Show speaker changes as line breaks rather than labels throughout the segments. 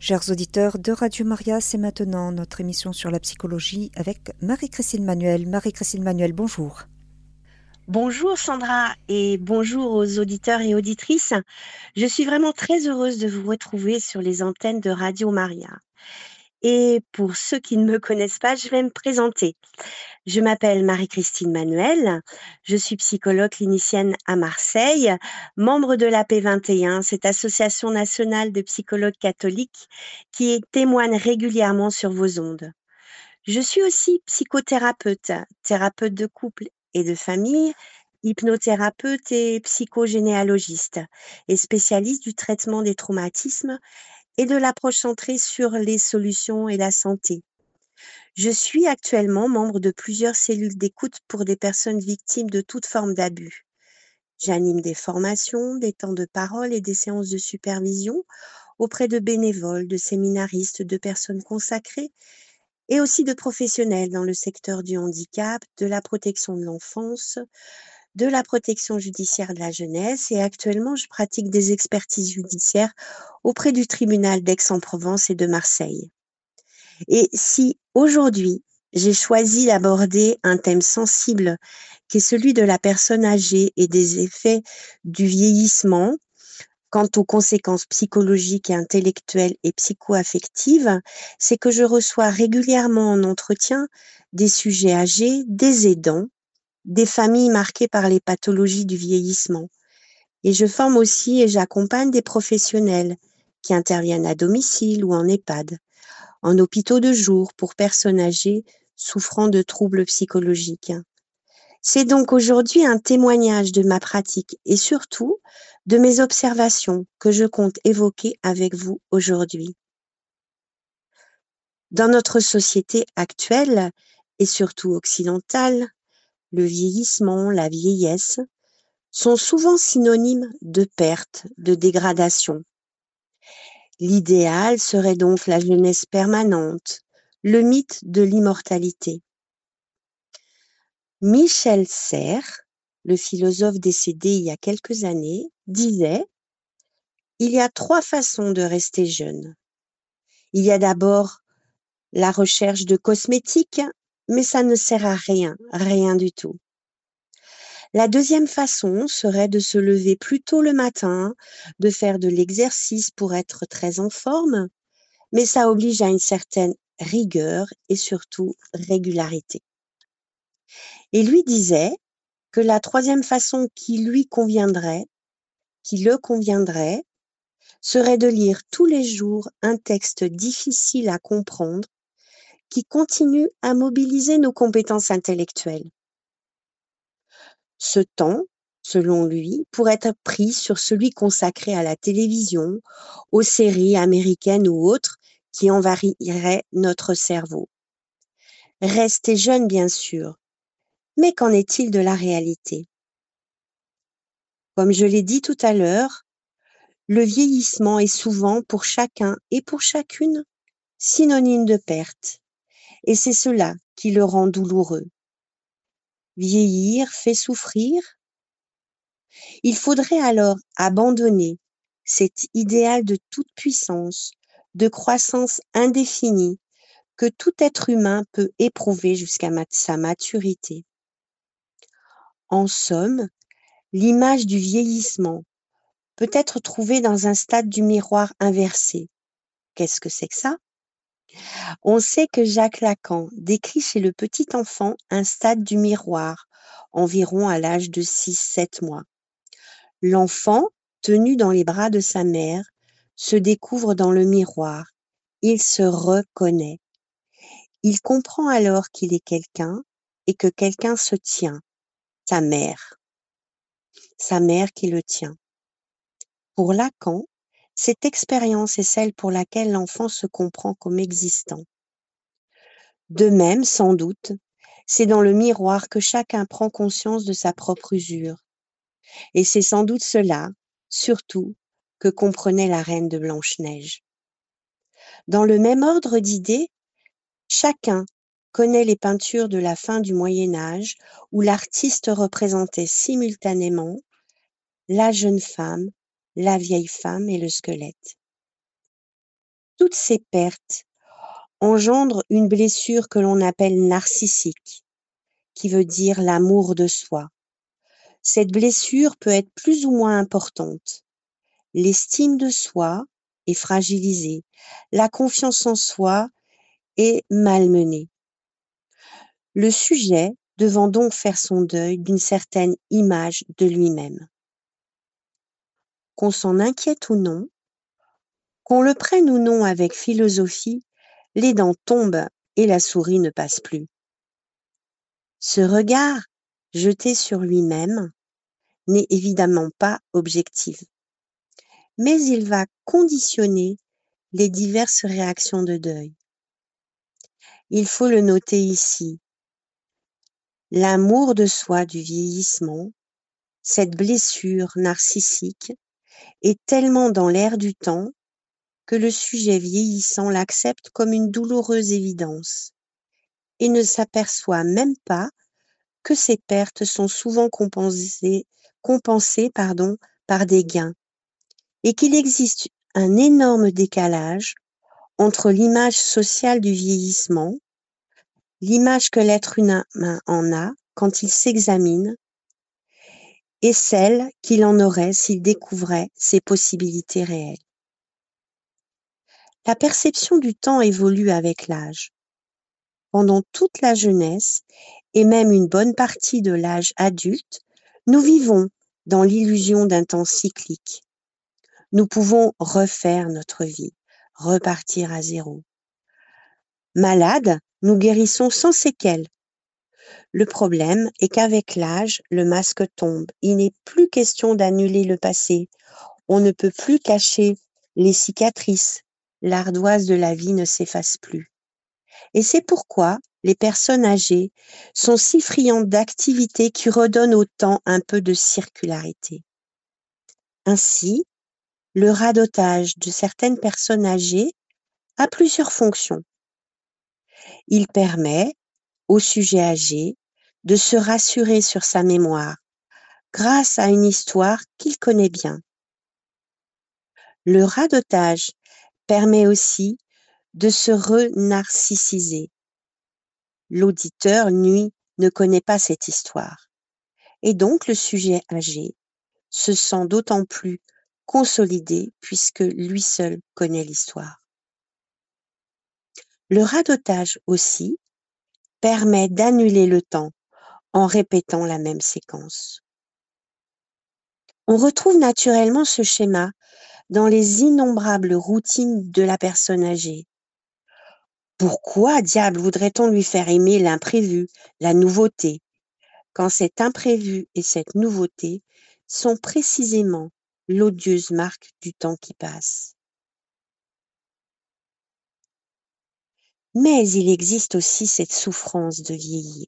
Chers auditeurs de Radio Maria, c'est maintenant notre émission sur la psychologie avec Marie-Christine Manuel. Marie-Christine Manuel, bonjour.
Bonjour Sandra et bonjour aux auditeurs et auditrices. Je suis vraiment très heureuse de vous retrouver sur les antennes de Radio Maria. Et pour ceux qui ne me connaissent pas, je vais me présenter. Je m'appelle Marie-Christine Manuel, je suis psychologue clinicienne à Marseille, membre de la P21, cette association nationale de psychologues catholiques qui témoigne régulièrement sur vos ondes. Je suis aussi psychothérapeute, thérapeute de couple et de famille, hypnothérapeute et psychogénéalogiste, et spécialiste du traitement des traumatismes et de l'approche centrée sur les solutions et la santé. Je suis actuellement membre de plusieurs cellules d'écoute pour des personnes victimes de toute forme d'abus. J'anime des formations, des temps de parole et des séances de supervision auprès de bénévoles, de séminaristes, de personnes consacrées et aussi de professionnels dans le secteur du handicap, de la protection de l'enfance, de la protection judiciaire de la jeunesse et actuellement je pratique des expertises judiciaires auprès du tribunal d'Aix-en-Provence et de Marseille. Et si aujourd'hui j'ai choisi d'aborder un thème sensible qui est celui de la personne âgée et des effets du vieillissement quant aux conséquences psychologiques et intellectuelles et psychoaffectives, c'est que je reçois régulièrement en entretien des sujets âgés, des aidants, des familles marquées par les pathologies du vieillissement. Et je forme aussi et j'accompagne des professionnels qui interviennent à domicile ou en EHPAD, en hôpitaux de jour pour personnes âgées souffrant de troubles psychologiques. C'est donc aujourd'hui un témoignage de ma pratique et surtout de mes observations que je compte évoquer avec vous aujourd'hui. Dans notre société actuelle et surtout occidentale, le vieillissement, la vieillesse, sont souvent synonymes de perte, de dégradation. L'idéal serait donc la jeunesse permanente, le mythe de l'immortalité. Michel Serres, le philosophe décédé il y a quelques années, disait Il y a trois façons de rester jeune. Il y a d'abord la recherche de cosmétiques mais ça ne sert à rien, rien du tout. La deuxième façon serait de se lever plus tôt le matin, de faire de l'exercice pour être très en forme, mais ça oblige à une certaine rigueur et surtout régularité. Et lui disait que la troisième façon qui lui conviendrait, qui le conviendrait, serait de lire tous les jours un texte difficile à comprendre qui continue à mobiliser nos compétences intellectuelles. Ce temps, selon lui, pourrait être pris sur celui consacré à la télévision, aux séries américaines ou autres qui envahiraient notre cerveau. Restez jeune, bien sûr, mais qu'en est-il de la réalité? Comme je l'ai dit tout à l'heure, le vieillissement est souvent pour chacun et pour chacune synonyme de perte et c'est cela qui le rend douloureux. Vieillir fait souffrir? Il faudrait alors abandonner cet idéal de toute puissance, de croissance indéfinie que tout être humain peut éprouver jusqu'à sa maturité. En somme, l'image du vieillissement peut être trouvée dans un stade du miroir inversé. Qu'est-ce que c'est que ça? On sait que Jacques Lacan décrit chez le petit enfant un stade du miroir, environ à l'âge de 6-7 mois. L'enfant, tenu dans les bras de sa mère, se découvre dans le miroir. Il se reconnaît. Il comprend alors qu'il est quelqu'un et que quelqu'un se tient, sa mère. Sa mère qui le tient. Pour Lacan, cette expérience est celle pour laquelle l'enfant se comprend comme existant. De même, sans doute, c'est dans le miroir que chacun prend conscience de sa propre usure. Et c'est sans doute cela, surtout, que comprenait la reine de Blanche-Neige. Dans le même ordre d'idées, chacun connaît les peintures de la fin du Moyen Âge où l'artiste représentait simultanément la jeune femme la vieille femme et le squelette. Toutes ces pertes engendrent une blessure que l'on appelle narcissique, qui veut dire l'amour de soi. Cette blessure peut être plus ou moins importante. L'estime de soi est fragilisée, la confiance en soi est malmenée. Le sujet devant donc faire son deuil d'une certaine image de lui-même. Qu'on s'en inquiète ou non, qu'on le prenne ou non avec philosophie, les dents tombent et la souris ne passe plus. Ce regard jeté sur lui-même n'est évidemment pas objectif, mais il va conditionner les diverses réactions de deuil. Il faut le noter ici. L'amour de soi du vieillissement, cette blessure narcissique, est tellement dans l'air du temps que le sujet vieillissant l'accepte comme une douloureuse évidence et ne s'aperçoit même pas que ces pertes sont souvent compensées, par des gains et qu'il existe un énorme décalage entre l'image sociale du vieillissement, l'image que l'être humain en a quand il s'examine, et celle qu'il en aurait s'il découvrait ses possibilités réelles. La perception du temps évolue avec l'âge. Pendant toute la jeunesse et même une bonne partie de l'âge adulte, nous vivons dans l'illusion d'un temps cyclique. Nous pouvons refaire notre vie, repartir à zéro. Malades, nous guérissons sans séquelles. Le problème est qu'avec l'âge, le masque tombe. Il n'est plus question d'annuler le passé. On ne peut plus cacher les cicatrices, l'ardoise de la vie ne s'efface plus. Et c'est pourquoi les personnes âgées sont si friandes d'activités qui redonnent au temps un peu de circularité. Ainsi, le radotage de certaines personnes âgées a plusieurs fonctions. Il permet au sujet âgé de se rassurer sur sa mémoire grâce à une histoire qu'il connaît bien. Le radotage permet aussi de se renarcissiser. L'auditeur, nuit, ne connaît pas cette histoire. Et donc le sujet âgé se sent d'autant plus consolidé puisque lui seul connaît l'histoire. Le radotage aussi permet d'annuler le temps en répétant la même séquence. On retrouve naturellement ce schéma dans les innombrables routines de la personne âgée. Pourquoi diable voudrait-on lui faire aimer l'imprévu, la nouveauté, quand cet imprévu et cette nouveauté sont précisément l'odieuse marque du temps qui passe? Mais il existe aussi cette souffrance de vieillir.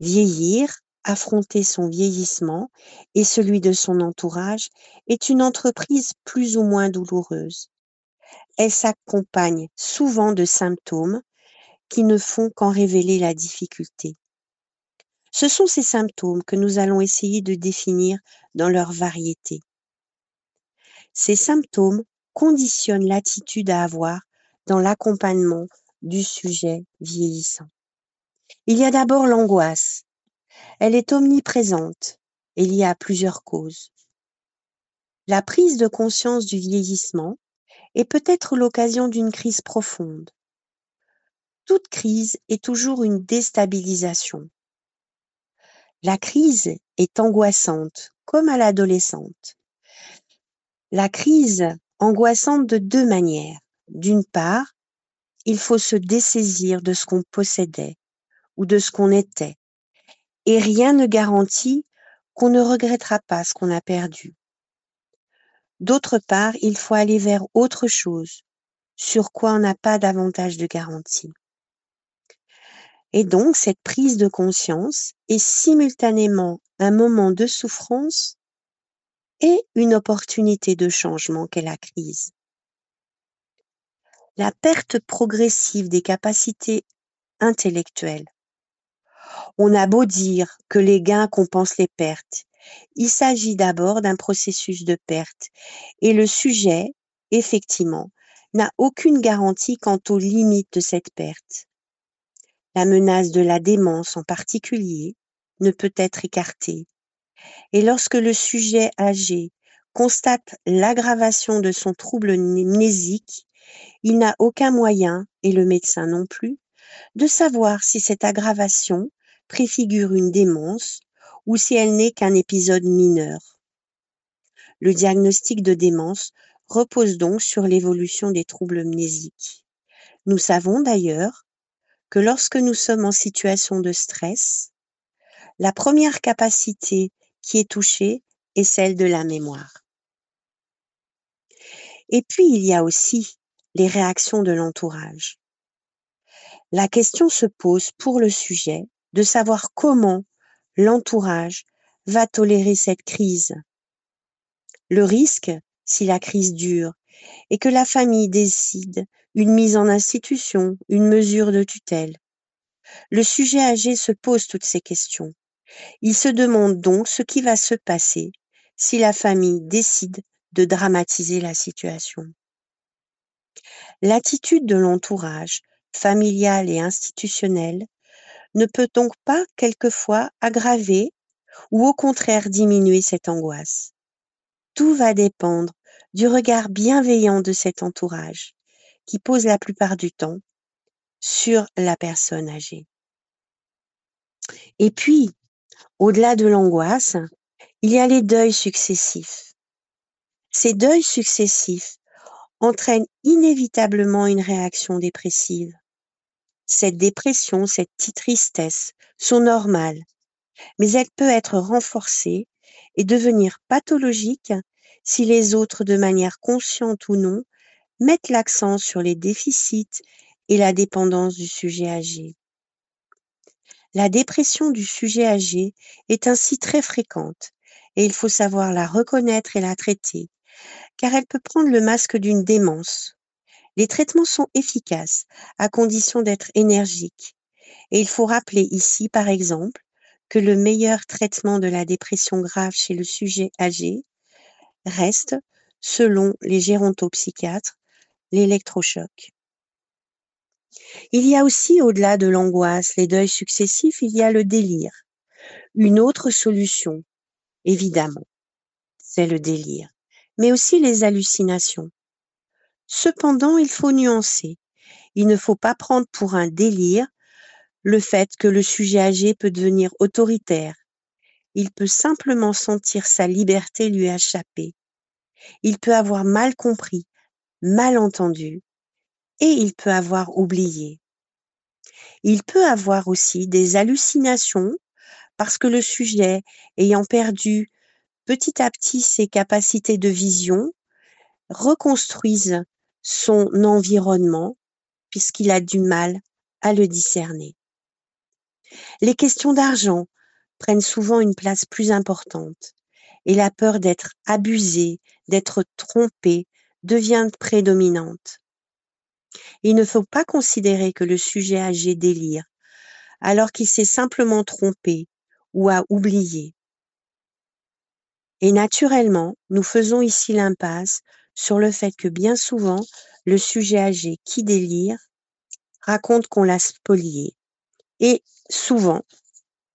Vieillir, affronter son vieillissement et celui de son entourage est une entreprise plus ou moins douloureuse. Elle s'accompagne souvent de symptômes qui ne font qu'en révéler la difficulté. Ce sont ces symptômes que nous allons essayer de définir dans leur variété. Ces symptômes conditionnent l'attitude à avoir dans l'accompagnement du sujet vieillissant. Il y a d'abord l'angoisse, elle est omniprésente et liée à plusieurs causes. La prise de conscience du vieillissement est peut-être l'occasion d'une crise profonde. Toute crise est toujours une déstabilisation. La crise est angoissante, comme à l'adolescente. La crise angoissante de deux manières. D'une part, il faut se dessaisir de ce qu'on possédait ou de ce qu'on était et rien ne garantit qu'on ne regrettera pas ce qu'on a perdu. D'autre part, il faut aller vers autre chose, sur quoi on n'a pas davantage de garantie. Et donc, cette prise de conscience est simultanément un moment de souffrance et une opportunité de changement qu'est la crise. La perte progressive des capacités intellectuelles on a beau dire que les gains compensent les pertes, il s'agit d'abord d'un processus de perte et le sujet, effectivement, n'a aucune garantie quant aux limites de cette perte. La menace de la démence en particulier ne peut être écartée. Et lorsque le sujet âgé constate l'aggravation de son trouble mnésique, il n'a aucun moyen, et le médecin non plus, de savoir si cette aggravation préfigure une démence ou si elle n'est qu'un épisode mineur. Le diagnostic de démence repose donc sur l'évolution des troubles mnésiques. Nous savons d'ailleurs que lorsque nous sommes en situation de stress, la première capacité qui est touchée est celle de la mémoire. Et puis, il y a aussi les réactions de l'entourage. La question se pose pour le sujet de savoir comment l'entourage va tolérer cette crise. Le risque, si la crise dure, est que la famille décide une mise en institution, une mesure de tutelle. Le sujet âgé se pose toutes ces questions. Il se demande donc ce qui va se passer si la famille décide de dramatiser la situation. L'attitude de l'entourage, familial et institutionnel, ne peut donc pas quelquefois aggraver ou au contraire diminuer cette angoisse. Tout va dépendre du regard bienveillant de cet entourage qui pose la plupart du temps sur la personne âgée. Et puis, au-delà de l'angoisse, il y a les deuils successifs. Ces deuils successifs entraînent inévitablement une réaction dépressive. Cette dépression, cette tristesse sont normales, mais elle peut être renforcée et devenir pathologique si les autres, de manière consciente ou non, mettent l'accent sur les déficits et la dépendance du sujet âgé. La dépression du sujet âgé est ainsi très fréquente et il faut savoir la reconnaître et la traiter, car elle peut prendre le masque d'une démence. Les traitements sont efficaces à condition d'être énergiques. Et il faut rappeler ici, par exemple, que le meilleur traitement de la dépression grave chez le sujet âgé reste, selon les gérontopsychiatres, l'électrochoc. Il y a aussi, au-delà de l'angoisse, les deuils successifs, il y a le délire. Une autre solution, évidemment, c'est le délire, mais aussi les hallucinations. Cependant, il faut nuancer. Il ne faut pas prendre pour un délire le fait que le sujet âgé peut devenir autoritaire. Il peut simplement sentir sa liberté lui échapper. Il peut avoir mal compris mal entendu et il peut avoir oublié. Il peut avoir aussi des hallucinations parce que le sujet, ayant perdu petit à petit ses capacités de vision, reconstruise son environnement puisqu'il a du mal à le discerner. Les questions d'argent prennent souvent une place plus importante et la peur d'être abusé, d'être trompé, devient prédominante. Il ne faut pas considérer que le sujet âgé délire, alors qu'il s'est simplement trompé ou a oublié. Et naturellement, nous faisons ici l'impasse sur le fait que bien souvent, le sujet âgé qui délire raconte qu'on l'a spolié. Et souvent,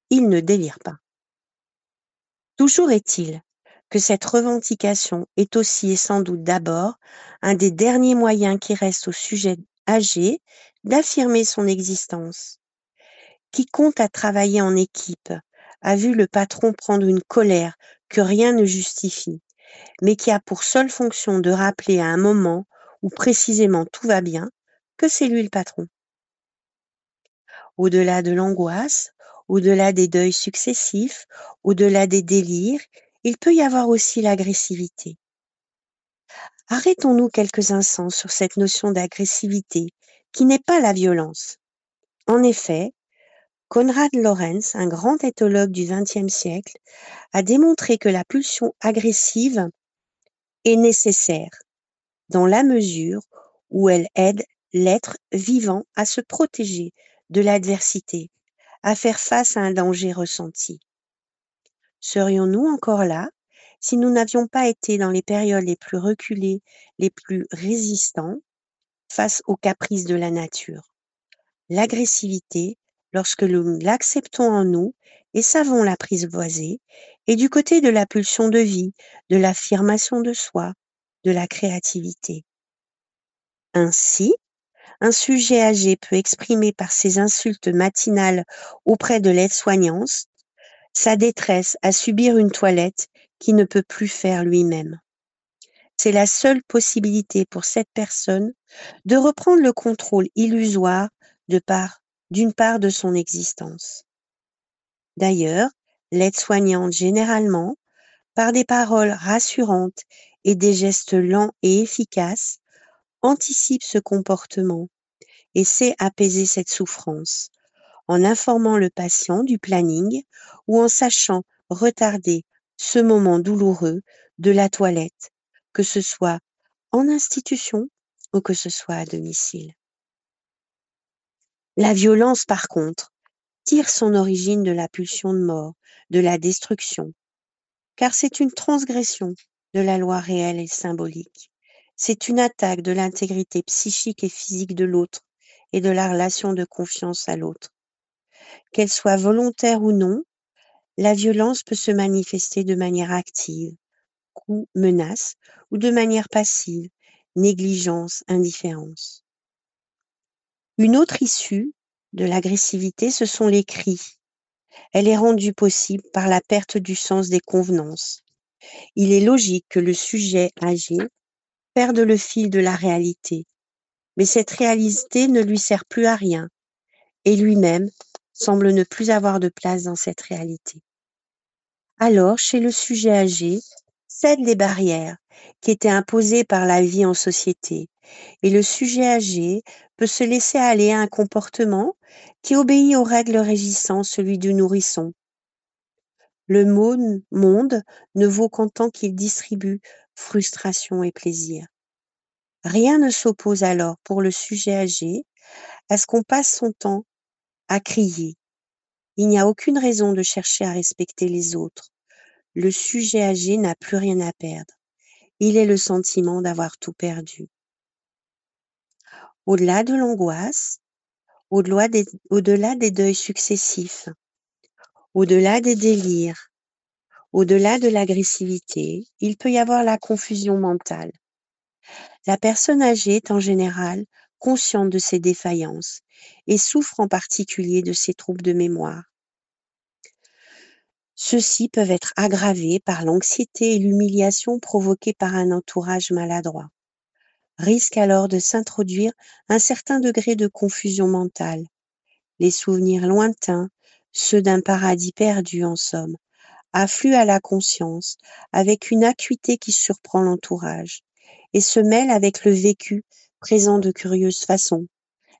il ne délire pas. Toujours est-il que cette revendication est aussi et sans doute d'abord un des derniers moyens qui reste au sujet âgé d'affirmer son existence. Qui compte à travailler en équipe a vu le patron prendre une colère rien ne justifie, mais qui a pour seule fonction de rappeler à un moment où précisément tout va bien que c'est lui le patron. Au-delà de l'angoisse, au-delà des deuils successifs, au-delà des délires, il peut y avoir aussi l'agressivité. Arrêtons-nous quelques instants sur cette notion d'agressivité qui n'est pas la violence. En effet, Konrad Lorenz, un grand éthologue du XXe siècle, a démontré que la pulsion agressive est nécessaire dans la mesure où elle aide l'être vivant à se protéger de l'adversité, à faire face à un danger ressenti. Serions-nous encore là si nous n'avions pas été dans les périodes les plus reculées, les plus résistants, face aux caprices de la nature? L'agressivité, lorsque nous l'acceptons en nous et savons l'apprivoiser, est du côté de la pulsion de vie, de l'affirmation de soi, de la créativité. Ainsi, un sujet âgé peut exprimer par ses insultes matinales auprès de l'aide-soignante sa détresse à subir une toilette qu'il ne peut plus faire lui-même. C'est la seule possibilité pour cette personne de reprendre le contrôle illusoire de part, d'une part de son existence. D'ailleurs, l'aide-soignante généralement, par des paroles rassurantes et des gestes lents et efficaces, anticipe ce comportement et sait apaiser cette souffrance en informant le patient du planning ou en sachant retarder ce moment douloureux de la toilette, que ce soit en institution ou que ce soit à domicile. La violence, par contre, tire son origine de la pulsion de mort, de la destruction, car c'est une transgression de la loi réelle et symbolique. C'est une attaque de l'intégrité psychique et physique de l'autre et de la relation de confiance à l'autre. Qu'elle soit volontaire ou non, la violence peut se manifester de manière active, coup, menace, ou de manière passive, négligence, indifférence. Une autre issue de l'agressivité, ce sont les cris. Elle est rendue possible par la perte du sens des convenances. Il est logique que le sujet âgé perde le fil de la réalité, mais cette réalité ne lui sert plus à rien, et lui-même semble ne plus avoir de place dans cette réalité. Alors, chez le sujet âgé, cèdent les barrières qui étaient imposées par la vie en société, et le sujet âgé peut se laisser aller à un comportement qui obéit aux règles régissant celui du nourrisson. Le monde ne vaut qu'en tant qu'il distribue frustration et plaisir. Rien ne s'oppose alors pour le sujet âgé à ce qu'on passe son temps à crier. Il n'y a aucune raison de chercher à respecter les autres. Le sujet âgé n'a plus rien à perdre. Il est le sentiment d'avoir tout perdu. Au-delà de l'angoisse, au-delà des, deuils successifs, au-delà des délires, au-delà de l'agressivité, il peut y avoir la confusion mentale. La personne âgée est en général consciente de ses défaillances et souffre en particulier de ses troubles de mémoire. Ceux-ci peuvent être aggravés par l'anxiété et l'humiliation provoquées par un entourage maladroit. Risque alors de s'introduire un certain degré de confusion mentale. Les souvenirs lointains, ceux d'un paradis perdu en somme, affluent à la conscience avec une acuité qui surprend l'entourage et se mêlent avec le vécu présent de curieuses façons.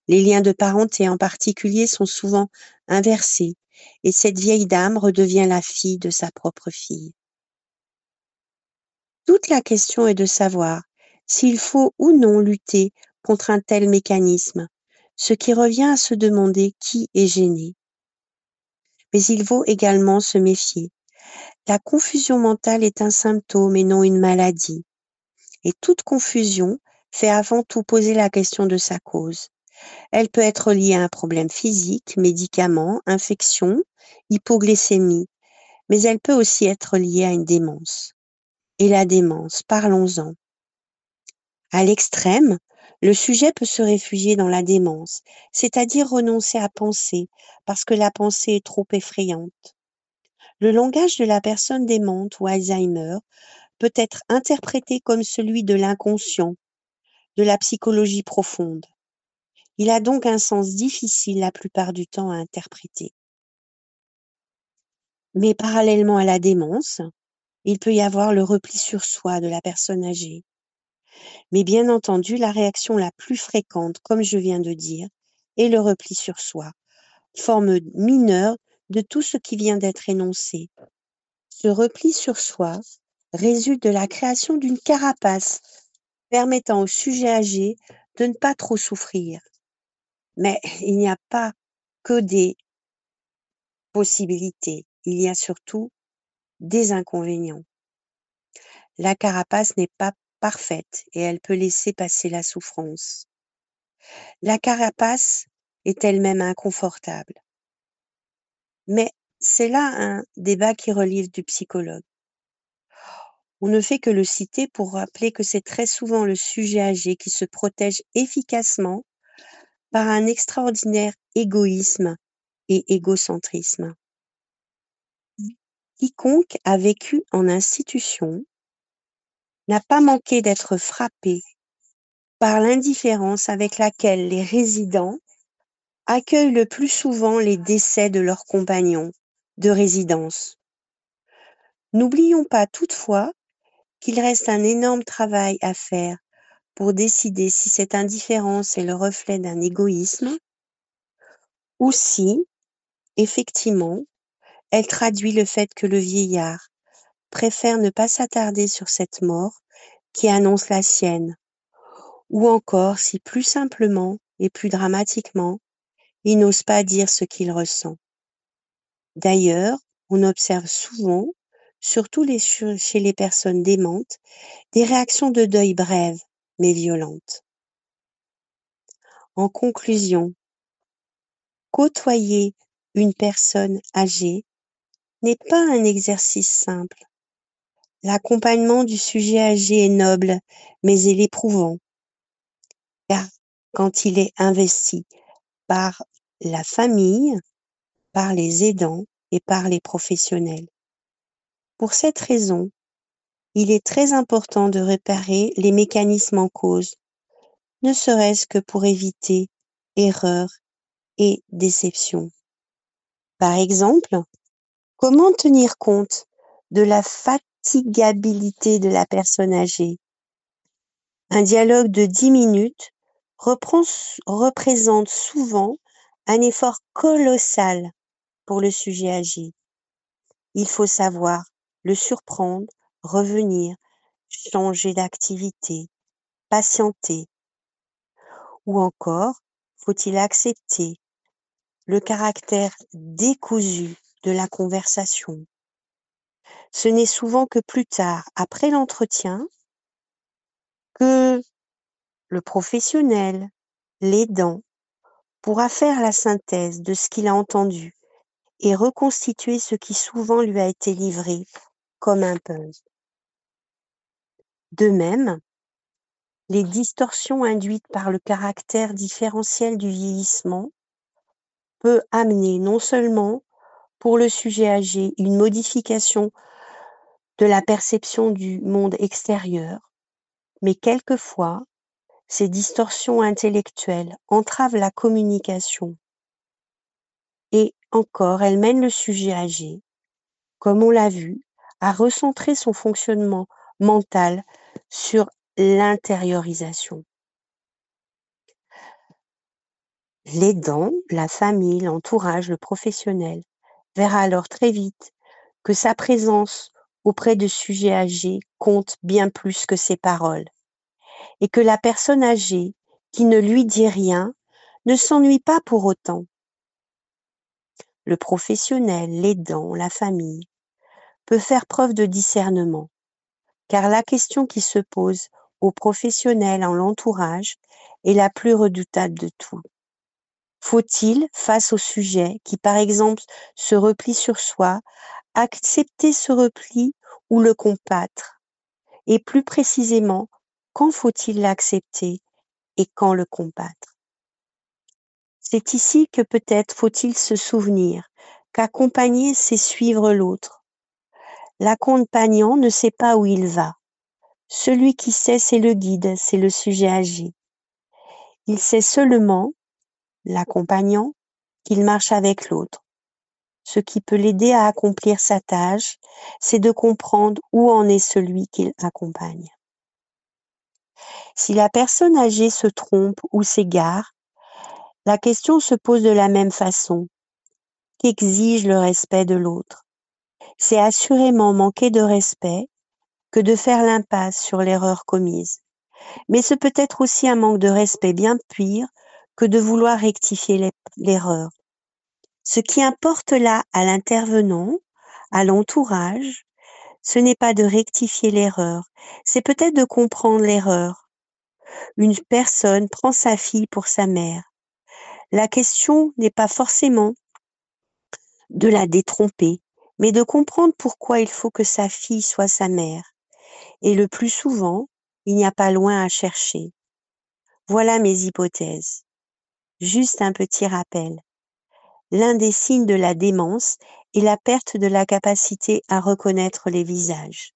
Les liens de parenté en particulier sont souvent inversés et cette vieille dame redevient la fille de sa propre fille. Toute la question est de savoir s'il faut ou non lutter contre un tel mécanisme, ce qui revient à se demander qui est gêné. Mais il vaut également se méfier. La confusion mentale est un symptôme et non une maladie. Et toute confusion fait avant tout poser la question de sa cause. Elle peut être liée à un problème physique, médicament, infection, hypoglycémie, mais elle peut aussi être liée à une démence. Et la démence, parlons-en. À l'extrême, le sujet peut se réfugier dans la démence, c'est-à-dire renoncer à penser parce que la pensée est trop effrayante. Le langage de la personne démente ou Alzheimer peut être interprété comme celui de l'inconscient, de la psychologie profonde. Il a donc un sens difficile la plupart du temps à interpréter. Mais parallèlement à la démence, il peut y avoir le repli sur soi de la personne âgée. Mais bien entendu, la réaction la plus fréquente, comme je viens de dire, est le repli sur soi, forme mineure de tout ce qui vient d'être énoncé. Ce repli sur soi résulte de la création d'une carapace permettant au sujet âgé de ne pas trop souffrir. Mais il n'y a pas que des possibilités, il y a surtout des inconvénients. La carapace n'est pas parfaite et elle peut laisser passer la souffrance. La carapace est elle-même inconfortable. Mais c'est là un débat qui relève du psychologue. On ne fait que le citer pour rappeler que c'est très souvent le sujet âgé qui se protège efficacement par un extraordinaire égoïsme et égocentrisme. Quiconque a vécu en institution n'a pas manqué d'être frappé par l'indifférence avec laquelle les résidents accueillent le plus souvent les décès de leurs compagnons de résidence. N'oublions pas toutefois qu'il reste un énorme travail à faire pour décider si cette indifférence est le reflet d'un égoïsme ou si, effectivement, elle traduit le fait que le vieillard préfère ne pas s'attarder sur cette mort qui annonce la sienne, ou encore si plus simplement et plus dramatiquement, il n'ose pas dire ce qu'il ressent. D'ailleurs, on observe souvent surtout chez les personnes démentes, des réactions de deuil brèves mais violentes. En conclusion, côtoyer une personne âgée n'est pas un exercice simple. L'accompagnement du sujet âgé est noble, mais il est éprouvant, car quand il est investi par la famille, par les aidants et par les professionnels. Pour cette raison, il est très important de réparer les mécanismes en cause, ne serait-ce que pour éviter erreurs et déceptions. Par exemple, comment tenir compte de la fatigabilité de la personne âgée Un dialogue de dix minutes représente souvent un effort colossal pour le sujet âgé. Il faut savoir le surprendre, revenir, changer d'activité, patienter. Ou encore, faut-il accepter le caractère décousu de la conversation? Ce n'est souvent que plus tard, après l'entretien, que le professionnel, l'aidant, pourra faire la synthèse de ce qu'il a entendu et reconstituer ce qui souvent lui a été livré comme un puzzle. De même, les distorsions induites par le caractère différentiel du vieillissement peut amener non seulement pour le sujet âgé une modification de la perception du monde extérieur, mais quelquefois, ces distorsions intellectuelles entravent la communication et encore elles mènent le sujet âgé, comme on l'a vu, à recentrer son fonctionnement mental sur l'intériorisation. L'aidant, la famille, l'entourage, le professionnel verra alors très vite que sa présence auprès de sujets âgés compte bien plus que ses paroles et que la personne âgée qui ne lui dit rien ne s'ennuie pas pour autant. Le professionnel, l'aidant, la famille peut faire preuve de discernement, car la question qui se pose aux professionnels en l'entourage est la plus redoutable de tout. Faut-il, face au sujet qui par exemple se replie sur soi, accepter ce repli ou le combattre? Et plus précisément, quand faut-il l'accepter et quand le combattre? C'est ici que peut-être faut-il se souvenir qu'accompagner, c'est suivre l'autre, L'accompagnant ne sait pas où il va. Celui qui sait, c'est le guide, c'est le sujet âgé. Il sait seulement, l'accompagnant, qu'il marche avec l'autre. Ce qui peut l'aider à accomplir sa tâche, c'est de comprendre où en est celui qu'il accompagne. Si la personne âgée se trompe ou s'égare, la question se pose de la même façon. Qu'exige le respect de l'autre? C'est assurément manquer de respect que de faire l'impasse sur l'erreur commise. Mais ce peut être aussi un manque de respect bien pire que de vouloir rectifier l'erreur. Ce qui importe là à l'intervenant, à l'entourage, ce n'est pas de rectifier l'erreur, c'est peut-être de comprendre l'erreur, une personne prend sa fille pour sa mère, la question n'est pas forcément de la détromper, mais de comprendre pourquoi il faut que sa fille soit sa mère. Et le plus souvent, il n'y a pas loin à chercher. Voilà mes hypothèses. Juste un petit rappel. L'un des signes de la démence est la perte de la capacité à reconnaître les visages.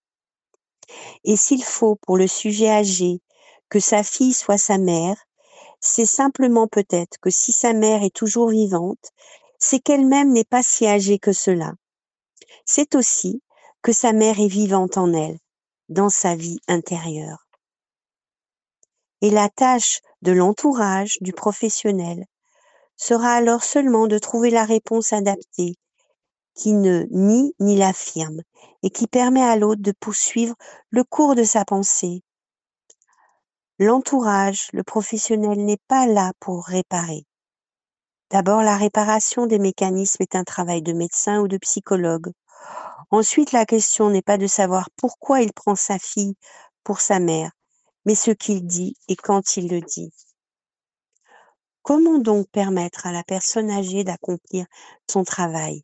Et s'il faut pour le sujet âgé que sa fille soit sa mère, c'est simplement peut-être que si sa mère est toujours vivante, c'est qu'elle-même n'est pas si âgée que cela. C'est aussi que sa mère est vivante en elle, dans sa vie intérieure. Et la tâche de l'entourage, du professionnel, sera alors seulement de trouver la réponse adaptée, qui ne nie ni l'affirme, et qui permet à l'autre de poursuivre le cours de sa pensée, L'entourage, le professionnel n'est pas là pour réparer. D'abord, la réparation des mécanismes est un travail de médecin ou de psychologue. Ensuite, la question n'est pas de savoir pourquoi il prend sa fille pour sa mère, mais ce qu'il dit et quand il le dit. Comment donc permettre à la personne âgée d'accomplir son travail?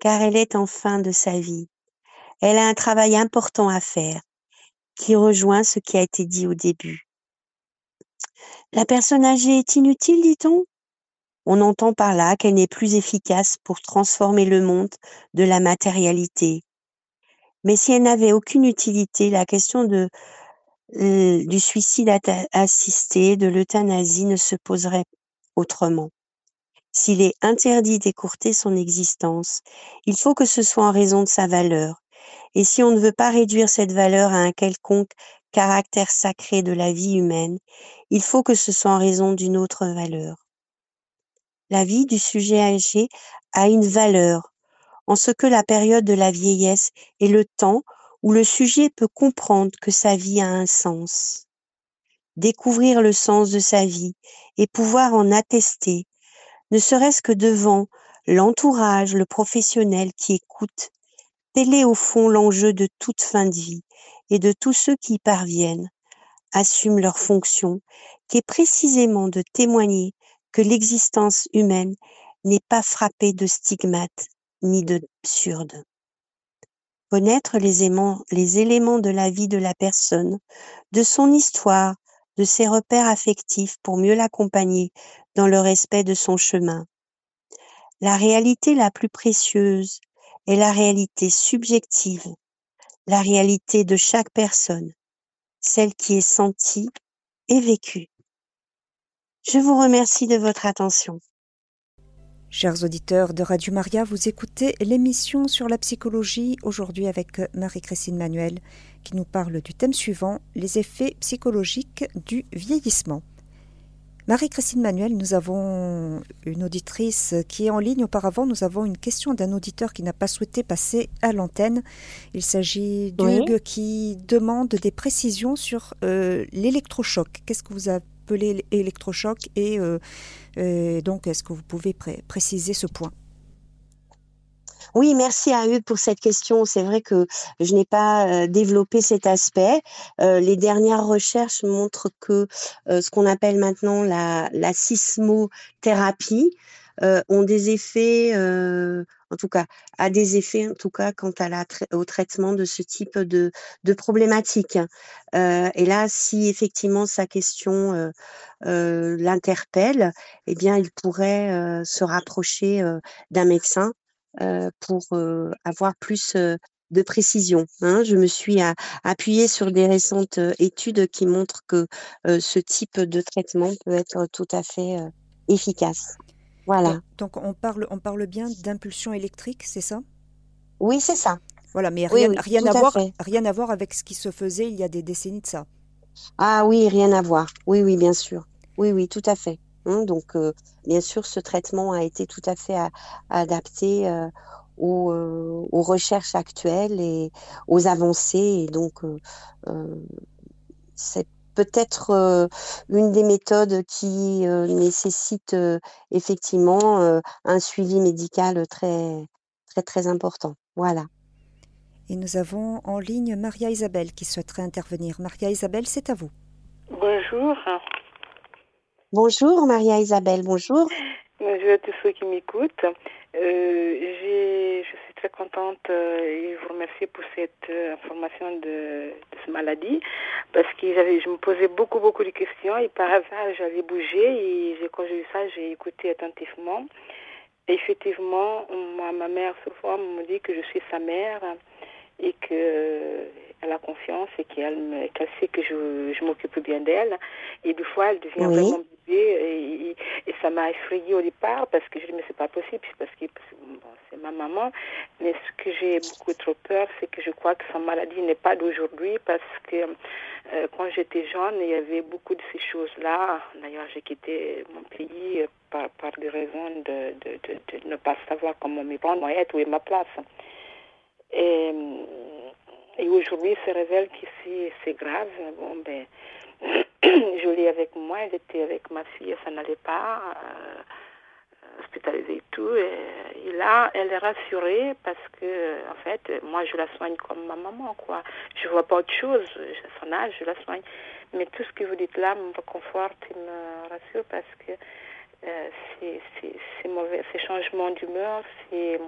Car elle est en fin de sa vie. Elle a un travail important à faire qui rejoint ce qui a été dit au début. La personne âgée est inutile, dit-on? On entend par là qu'elle n'est plus efficace pour transformer le monde de la matérialité. Mais si elle n'avait aucune utilité, la question euh, du suicide assisté, de l'euthanasie ne se poserait autrement. S'il est interdit d'écourter son existence, il faut que ce soit en raison de sa valeur. Et si on ne veut pas réduire cette valeur à un quelconque caractère sacré de la vie humaine, il faut que ce soit en raison d'une autre valeur. La vie du sujet âgé a une valeur, en ce que la période de la vieillesse est le temps où le sujet peut comprendre que sa vie a un sens. Découvrir le sens de sa vie et pouvoir en attester, ne serait-ce que devant l'entourage, le professionnel qui écoute, tel est au fond l'enjeu de toute fin de vie et de tous ceux qui y parviennent, assument leur fonction, qui est précisément de témoigner que l'existence humaine n'est pas frappée de stigmates ni d'absurdes. Connaître les, les éléments de la vie de la personne, de son histoire, de ses repères affectifs pour mieux l'accompagner dans le respect de son chemin. La réalité la plus précieuse est la réalité subjective la réalité de chaque personne, celle qui est sentie et vécue. Je vous remercie de votre attention.
Chers auditeurs de Radio Maria, vous écoutez l'émission sur la psychologie aujourd'hui avec Marie-Christine Manuel qui nous parle du thème suivant, les effets psychologiques du vieillissement. Marie-Christine Manuel, nous avons une auditrice qui est en ligne. Auparavant, nous avons une question d'un auditeur qui n'a pas souhaité passer à l'antenne. Il s'agit d'Hugues qui demande des précisions sur euh, l'électrochoc. Qu'est-ce que vous appelez l'électrochoc et, euh, donc est-ce que vous pouvez préciser ce point?
Oui, merci à Hugues pour cette question. C'est vrai que je n'ai pas euh, développé cet aspect. Euh, les dernières recherches montrent que euh, ce qu'on appelle maintenant la, la sismothérapie ont des effets, en tout cas, a des effets, en tout cas, quant au traitement de ce type de, problématique. et là, si effectivement sa question l'interpelle, eh bien, il pourrait se rapprocher d'un médecin euh, pour euh, avoir plus euh, de précision. Hein. Je me suis appuyée sur des récentes études qui montrent que ce type de traitement peut être tout à fait efficace. Voilà.
Donc, on parle, on parle bien d'impulsion électrique, c'est ça?
Oui, c'est ça.
Voilà, mais rien, rien à, voir, rien à voir avec ce qui se faisait il y a des décennies de ça.
Ah oui, rien à voir. Oui, oui, bien sûr. Oui, oui, tout à fait. Hein, donc, euh, bien sûr, ce traitement a été tout à fait adapté euh, euh, aux, recherches actuelles et aux avancées. Et donc, c'est peut-être une des méthodes qui nécessite effectivement un suivi médical très, très, très important. Voilà.
Et nous avons en ligne Maria Isabelle qui souhaiterait intervenir. Maria Isabelle, c'est à vous.
Bonjour. bonjour.
Maria Isabelle, bonjour.
Bonjour à tous ceux qui m'écoutent. Euh, je suis très contente euh, et vous remercie pour cette euh, information de, de cette maladie parce que je me posais beaucoup, beaucoup de questions et par hasard, j'avais bougé et quand j'ai eu ça, j'ai écouté attentivement. Effectivement, ma mère, souvent, me dit que je suis sa mère et qu'elle a confiance et qu'elle, qu'elle sait que je, je m'occupe bien d'elle. Et des fois, elle devient
Oui.
vraiment bébé et, et ça m'a effrayée au départ parce que je dis mais c'est pas possible, c'est parce que bon, c'est ma maman. Mais ce que j'ai beaucoup trop peur, c'est que je crois que sa maladie n'est pas d'aujourd'hui parce que euh, quand j'étais jeune, il y avait beaucoup de ces choses-là. D'ailleurs, j'ai quitté mon pays par, par des raisons de, de, de, de ne pas savoir comment me prendre, où est ma place. Et, et aujourd'hui, se révèle que c'est, grave. Bon, ben, je l'ai avec moi, elle était avec ma fille, ça n'allait pas, euh, hospitalisée et tout. Et, là, elle est rassurée parce que, en fait, moi, je la soigne comme ma maman, quoi. Je vois pas autre chose. À son âge, je la soigne. Mais tout ce que vous dites là me conforte et me rassure parce que euh, c'est mauvais, ces changements d'humeur, c'est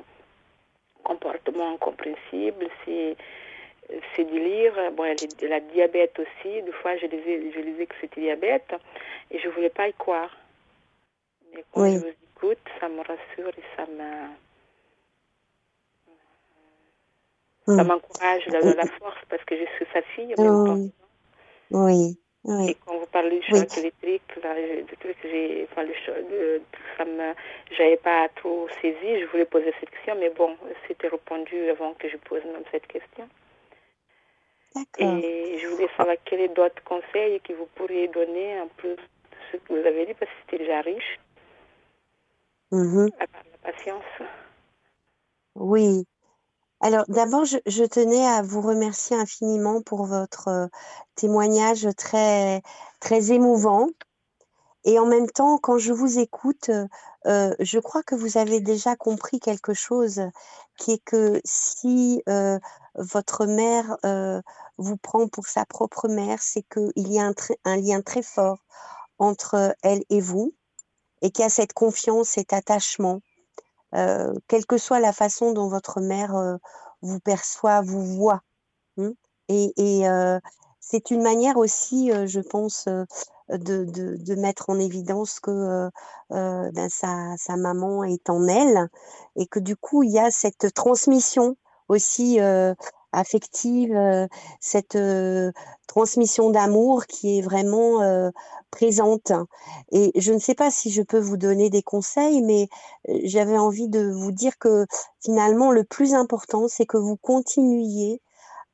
comportement incompréhensible, c'est c'est du lire. Bon, elle, est, elle a diabète aussi. Des fois, je disais, je disais que c'était diabète et je voulais pas y croire. Mais quand
Oui.
je vous écoute, ça me rassure et ça me ça
Mm.
m'encourage, la, la force parce que je suis sa fille en même temps.
Oui,
Et
oui,
quand vous parlez du
Oui.
choc électrique, là, des trucs, j'ai, enfin, le choc, le- ça me, j'avais pas trop saisi. Je voulais poser cette question, mais bon, c'était répondu avant que je pose même cette question. Et je voulais savoir quels sont d'autres conseils que vous pourriez donner en plus de ce que vous avez dit, parce que c'était déjà riche,
Mhm.
à part la patience.
Oui. Alors d'abord, je, je tenais à vous remercier infiniment pour votre euh, témoignage très, très émouvant. Et en même temps, quand je vous écoute, euh, euh, je crois que vous avez déjà compris quelque chose, qui est que si euh, votre mère vous prend pour sa propre mère, c'est qu'il y a un, lien très fort entre elle et vous, et qu'il y a cette confiance, cet attachement, quelle que soit la façon dont votre mère vous perçoit, vous voit. hein. Et, c'est une manière aussi, je pense, de, de, de mettre en évidence que euh, euh, ben, sa, sa maman est en elle et que du coup, il y a cette transmission aussi euh, affective, euh, cette euh, transmission d'amour qui est vraiment présente. Et je ne sais pas si je peux vous donner des conseils, mais j'avais envie de vous dire que finalement, le plus important, c'est que vous continuiez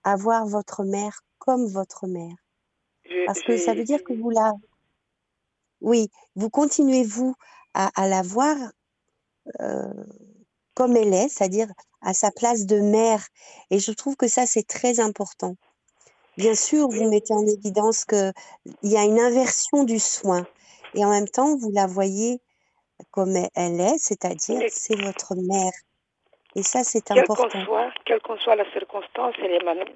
à voir votre mère comme votre mère.
Je-
Parce que ça veut dire que vous la... Oui, vous continuez, vous, à, à la voir euh, comme elle est, c'est-à-dire à sa place de mère. Et je trouve que ça, c'est très important. Bien sûr, vous mettez en évidence qu'il y a une inversion du soin. Et en même temps, vous la voyez comme elle est, c'est-à-dire c'est votre mère. Et ça, c'est
Quelle qu'en
important.
soit, quelle qu'en soit la circonstance, elle est ma mère.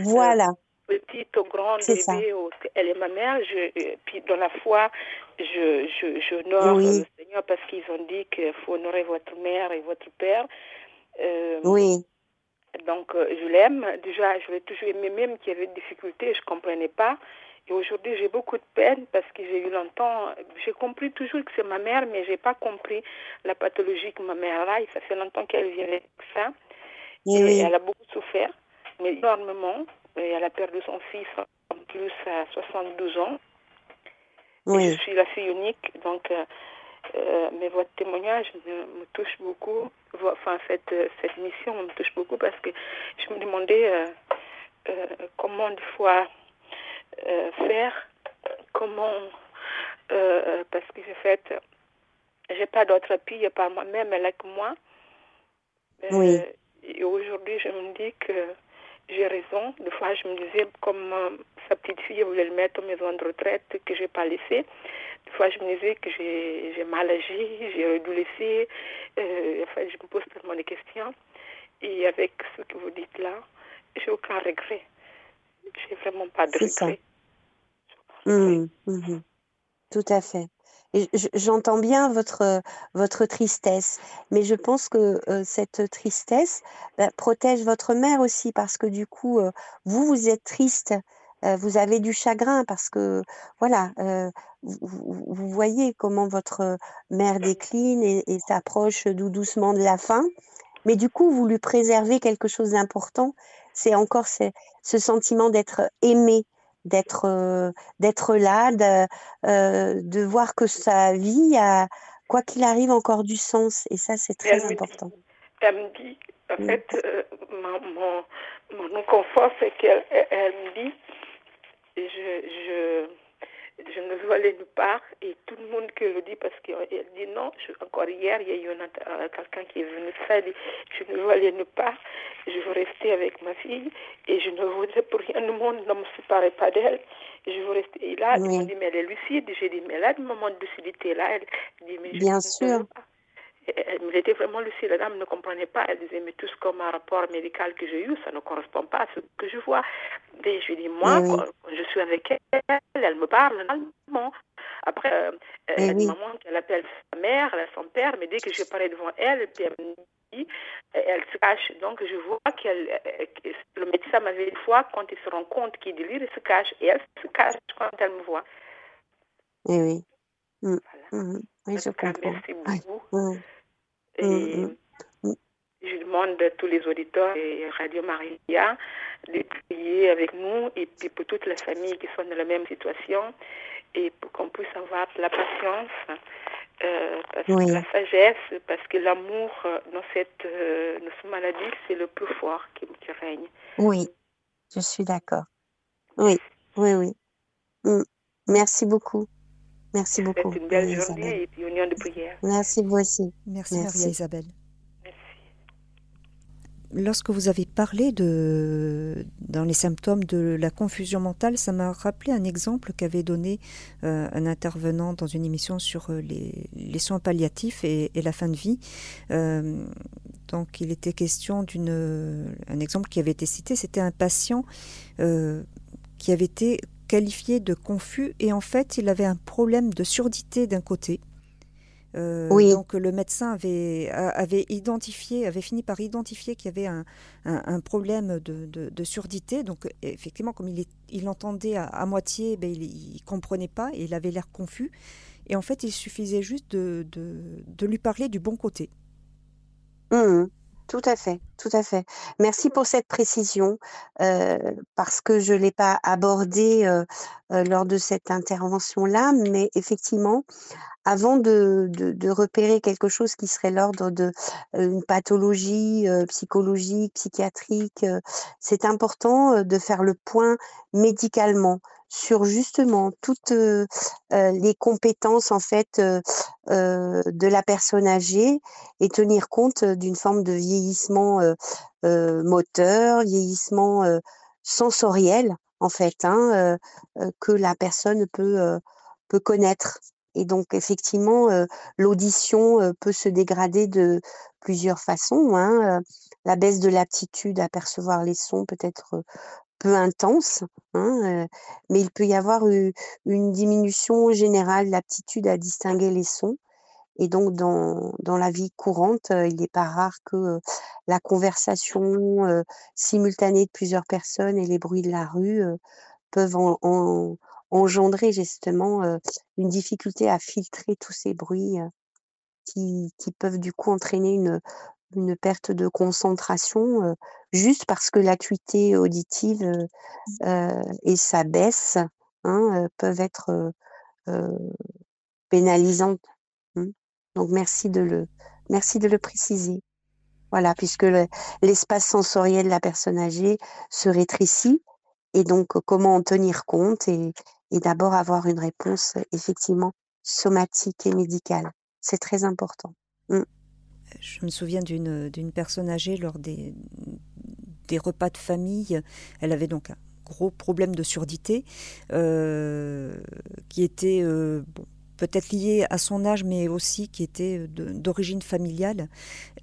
Voilà,
petite ou grande
C'est ça.
bébé, ou- elle est ma mère. Je, euh, puis dans la foi, je, je, j'honore
Oui.
le Seigneur parce qu'ils ont dit qu'il faut honorer votre mère et votre père. Euh,
oui,
Donc, euh, je l'aime. Déjà, je l'ai toujours aimé, même qu'il y avait des difficultés, je ne comprenais pas. Et aujourd'hui, j'ai beaucoup de peine parce que j'ai eu longtemps, j'ai compris toujours que c'est ma mère, mais je n'ai pas compris la pathologie que ma mère a. Et ça fait longtemps qu'elle vit avec ça.
et
Et
oui,
elle a beaucoup souffert, mais énormément. Et elle a perdu son fils en plus à 72 ans. Et je suis la fille unique, donc, euh, euh, mais votre témoignage me, me touche beaucoup. Enfin, cette, euh, cette mission me touche beaucoup parce que je me demandais euh, euh, comment des fois faire, comment, parce que j'ai fait, j'ai pas d'autre à part moi-même, elle est que moi.
Oui.
Et aujourd'hui, je me dis que j'ai raison. Des fois, je me disais, comme euh, sa petite fille voulait le mettre en maison de retraite, que je n'ai pas laissé. Des fois, je me disais que j'ai mal agi, j'ai dû laisser. Euh, enfin, je me pose tellement de questions. Et avec ce que vous dites là, j'ai aucun regret. J'ai vraiment pas de
ça.
regret. J'ai
Mmh, mmh Tout à fait. J'entends bien votre, votre tristesse, mais je pense que cette tristesse bah, protège votre mère aussi parce que du coup, vous, vous êtes triste, vous avez du chagrin parce que, voilà, vous, voyez comment votre mère décline et, et s'approche doucement de la fin. Mais du coup, vous lui préservez quelque chose d'important, c'est encore ce sentiment d'être aimé, d'être euh, d'être là, de, euh, de, voir que sa vie a, quoi qu'il arrive, encore du sens. Et ça, c'est très important.
elle me dit, en fait, euh, mon, mon, confort, c'est qu'elle elle me dit, je, je je ne veux aller nulle part et tout le monde qui le dit parce qu'elle dit non. encore hier, il y a eu euh, quelqu'un qui est venu faire, dit je ne veux aller nulle part, je veux rester avec ma fille et je ne voudrais pour rien au monde ne me séparer pas d'elle. Je veux rester. Et là, oui. elle dit mais elle est lucide. J'ai dit mais là, du moment de lucidité là, elle dit mais je
Bien sûr
elle était vraiment lucide. La dame ne comprenait pas. Elle disait, mais tout ce comme un rapport médical que j'ai eu, ça ne correspond pas à ce que je vois. Et je lui dis, moi, quand je suis avec elle, elle me parle normalement. Après, euh, elle dit, maman, qu'elle appelle sa mère, son père, mais dès que je parais devant elle, puis elle me dit, elle se cache. Donc, je vois qu'elle, euh, le médecin m'avait dit une fois, quand il se rend compte qu'il délire, il se cache. Et elle se cache quand elle me voit.
Et oui. Mm. Voilà. Mm. Oui, je comprends.
Merci beaucoup. Et mm, mm. je demande à tous les auditeurs et Radio Maria de prier avec nous et puis pour toute la famille qui sont dans la même situation et pour qu'on puisse avoir la patience, euh, parce que la sagesse, parce que l'amour dans cette, euh, dans cette maladie, c'est le plus fort qui, qui, règne.
Oui, je suis d'accord. Oui, oui, oui. Mm. Merci beaucoup. Merci beaucoup.
une belle journée et puis union de prière.
Merci vous aussi.
Merci, Merci. Maria Isabelle. Merci. Lorsque vous avez parlé de, dans les symptômes de la confusion mentale, ça m'a rappelé un exemple qu'avait donné euh, un intervenant dans une émission sur euh, les, les soins palliatifs et, et, la fin de vie. Euh, donc, il était question d'une. Un exemple qui avait été cité, c'était un patient euh, qui avait été qualifié de confus et en fait il avait un problème de surdité d'un côté. Euh, oui. Donc le médecin avait, avait identifié, avait fini par identifier qu'il y avait un, un, problème de, de, surdité. Donc effectivement, comme il, il entendait à, moitié, ben, il ne comprenait pas et il avait l'air confus. Et en fait, il suffisait juste de, de lui parler du bon côté.
Mmh. Tout à fait, tout à fait. Merci pour cette précision euh, parce que je ne l'ai pas abordé euh, euh, lors de cette intervention-là, mais effectivement, avant de, de, repérer quelque chose qui serait l'ordre de une pathologie psychologique, psychiatrique, c'est important de faire le point médicalement sur justement toutes les compétences en fait de la personne âgée et tenir compte d'une forme de vieillissement moteur, vieillissement sensoriel en fait hein, que la personne peut peut connaître. Et donc effectivement, l'audition peut se dégrader de plusieurs façons. Hein. La baisse de l'aptitude à percevoir les sons peut être peu intense, hein, mais il peut y avoir une diminution générale de l'aptitude à distinguer les sons. Et donc, dans, dans la vie courante, il n'est pas rare que la conversation simultanée de plusieurs personnes et les bruits de la rue peuvent en, engendrer justement une difficulté à filtrer tous ces bruits qui, peuvent du coup entraîner une, une perte de concentration juste parce que l'acuité auditive et sa baisse hein, peuvent être pénalisantes. Hein. Donc merci de le merci de le préciser. Voilà, puisque l'espace sensoriel de la personne âgée se rétrécit et donc comment en tenir compte et, et d'abord avoir une réponse effectivement somatique et médicale. C'est très important. Mmh
je me souviens d'une personne âgée lors des, des repas de famille. Elle avait donc un gros problème de surdité euh, qui était euh, peut-être lié à son âge, mais aussi qui était d'origine familiale.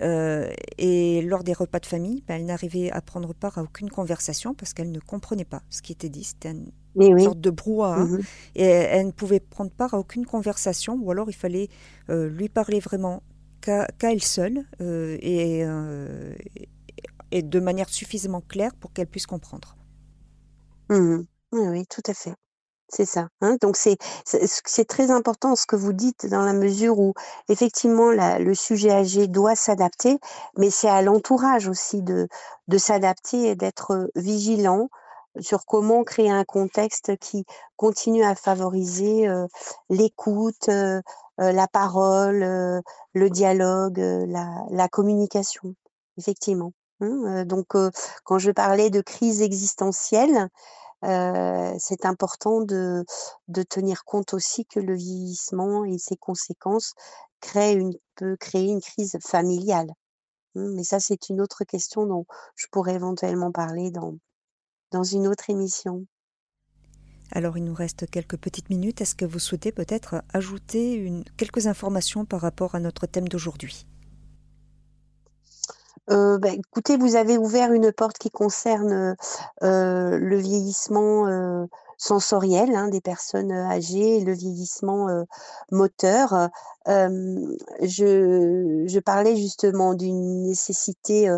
et lors des repas de famille, ben, elle n'arrivait à prendre part à aucune conversation parce qu'elle ne comprenait pas ce qui était dit. C'était une sorte de brouhaha. Mhm. Et elle ne pouvait prendre part à aucune conversation, ou alors il fallait lui parler vraiment qu'à elle seule et, et de manière suffisamment claire pour qu'elle puisse comprendre.
Mmh oui, tout à fait. C'est ça, hein. Donc c'est c'est très important ce que vous dites dans la mesure où effectivement le sujet âgé doit s'adapter, mais c'est à l'entourage aussi de de s'adapter et d'être, vigilant sur comment créer un contexte qui continue à favoriser, l'écoute, la parole, le dialogue, la communication, effectivement. Hein, donc, quand je parlais de crise existentielle, c'est important de, tenir compte aussi que le vieillissement et ses conséquences créent une, peut créer une crise familiale. Mmh, mais ça, c'est une autre question dont je pourrais éventuellement parler dans, dans une autre émission.
Alors, il nous reste quelques petites minutes. Est-ce que vous souhaitez peut-être ajouter une, quelques informations par rapport à notre thème d'aujourd'hui?
Euh, bah, écoutez, vous avez ouvert une porte qui concerne euh, le vieillissement euh, sensoriel hein, des personnes âgées, le vieillissement moteur. Je, je, parlais justement d'une nécessité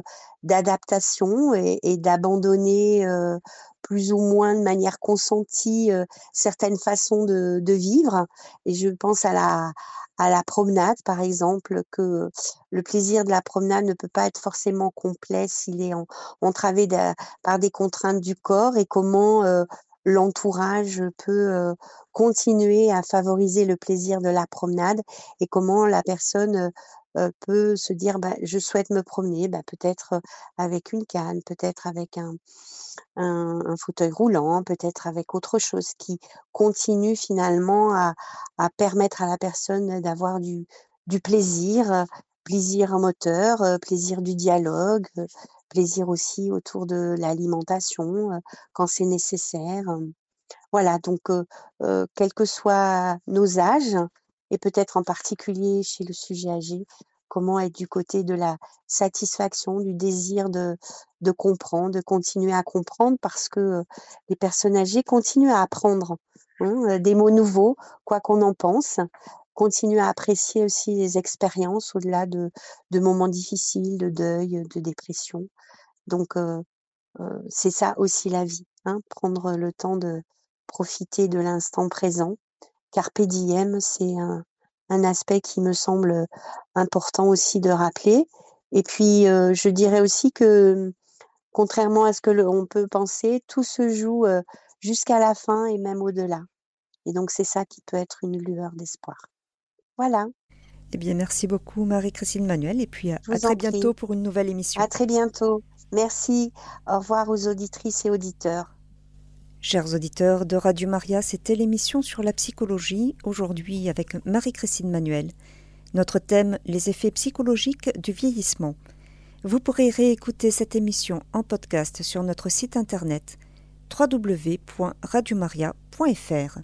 d'adaptation et, et d'abandonner plus ou moins de manière consentie certaines façons de, de, vivre. Et je pense à la, à la promenade, par exemple, que le plaisir de la promenade ne peut pas être forcément complet s'il est entravé par des contraintes du corps et comment euh, l'entourage peut continuer à favoriser le plaisir de la promenade et comment la personne peut se dire bah, je souhaite me promener, bah, peut-être avec une canne, peut-être avec un, fauteuil roulant, peut-être avec autre chose qui continue finalement à, permettre à la personne d'avoir du plaisir, plaisir moteur, plaisir du dialogue, plaisir aussi autour de l'alimentation quand c'est nécessaire. Voilà, donc quels que soient nos âges, et peut-être en particulier chez le sujet âgé, comment être du côté de la satisfaction, du désir de, de comprendre, de continuer à comprendre parce que les personnes âgées continuent à apprendre hein, des mots nouveaux, quoi qu'on en pense, continuent à apprécier aussi les expériences au-delà de, moments difficiles, de deuil, de dépression. Donc, c'est ça aussi la vie, hein, prendre le temps de profiter de l'instant présent. Carpe diem, c'est un, un aspect qui me semble important aussi de rappeler. Et puis, je dirais aussi que, contrairement à ce que l'on peut penser, tout se joue jusqu'à la fin et même au-delà. Et donc, c'est ça qui peut être une lueur d'espoir. Voilà.
Eh bien, merci beaucoup, Marie-Christine Manuel. Et puis, à, à très bientôt pour une nouvelle émission.
À très bientôt. Merci. Au revoir aux auditrices et auditeurs.
Chers auditeurs de Radio Maria, c'était l'émission sur la psychologie, aujourd'hui avec Marie-Christine Manuel. Notre thème, les effets psychologiques du vieillissement. Vous pourrez réécouter cette émission en podcast sur notre site internet www.radiomaria.fr.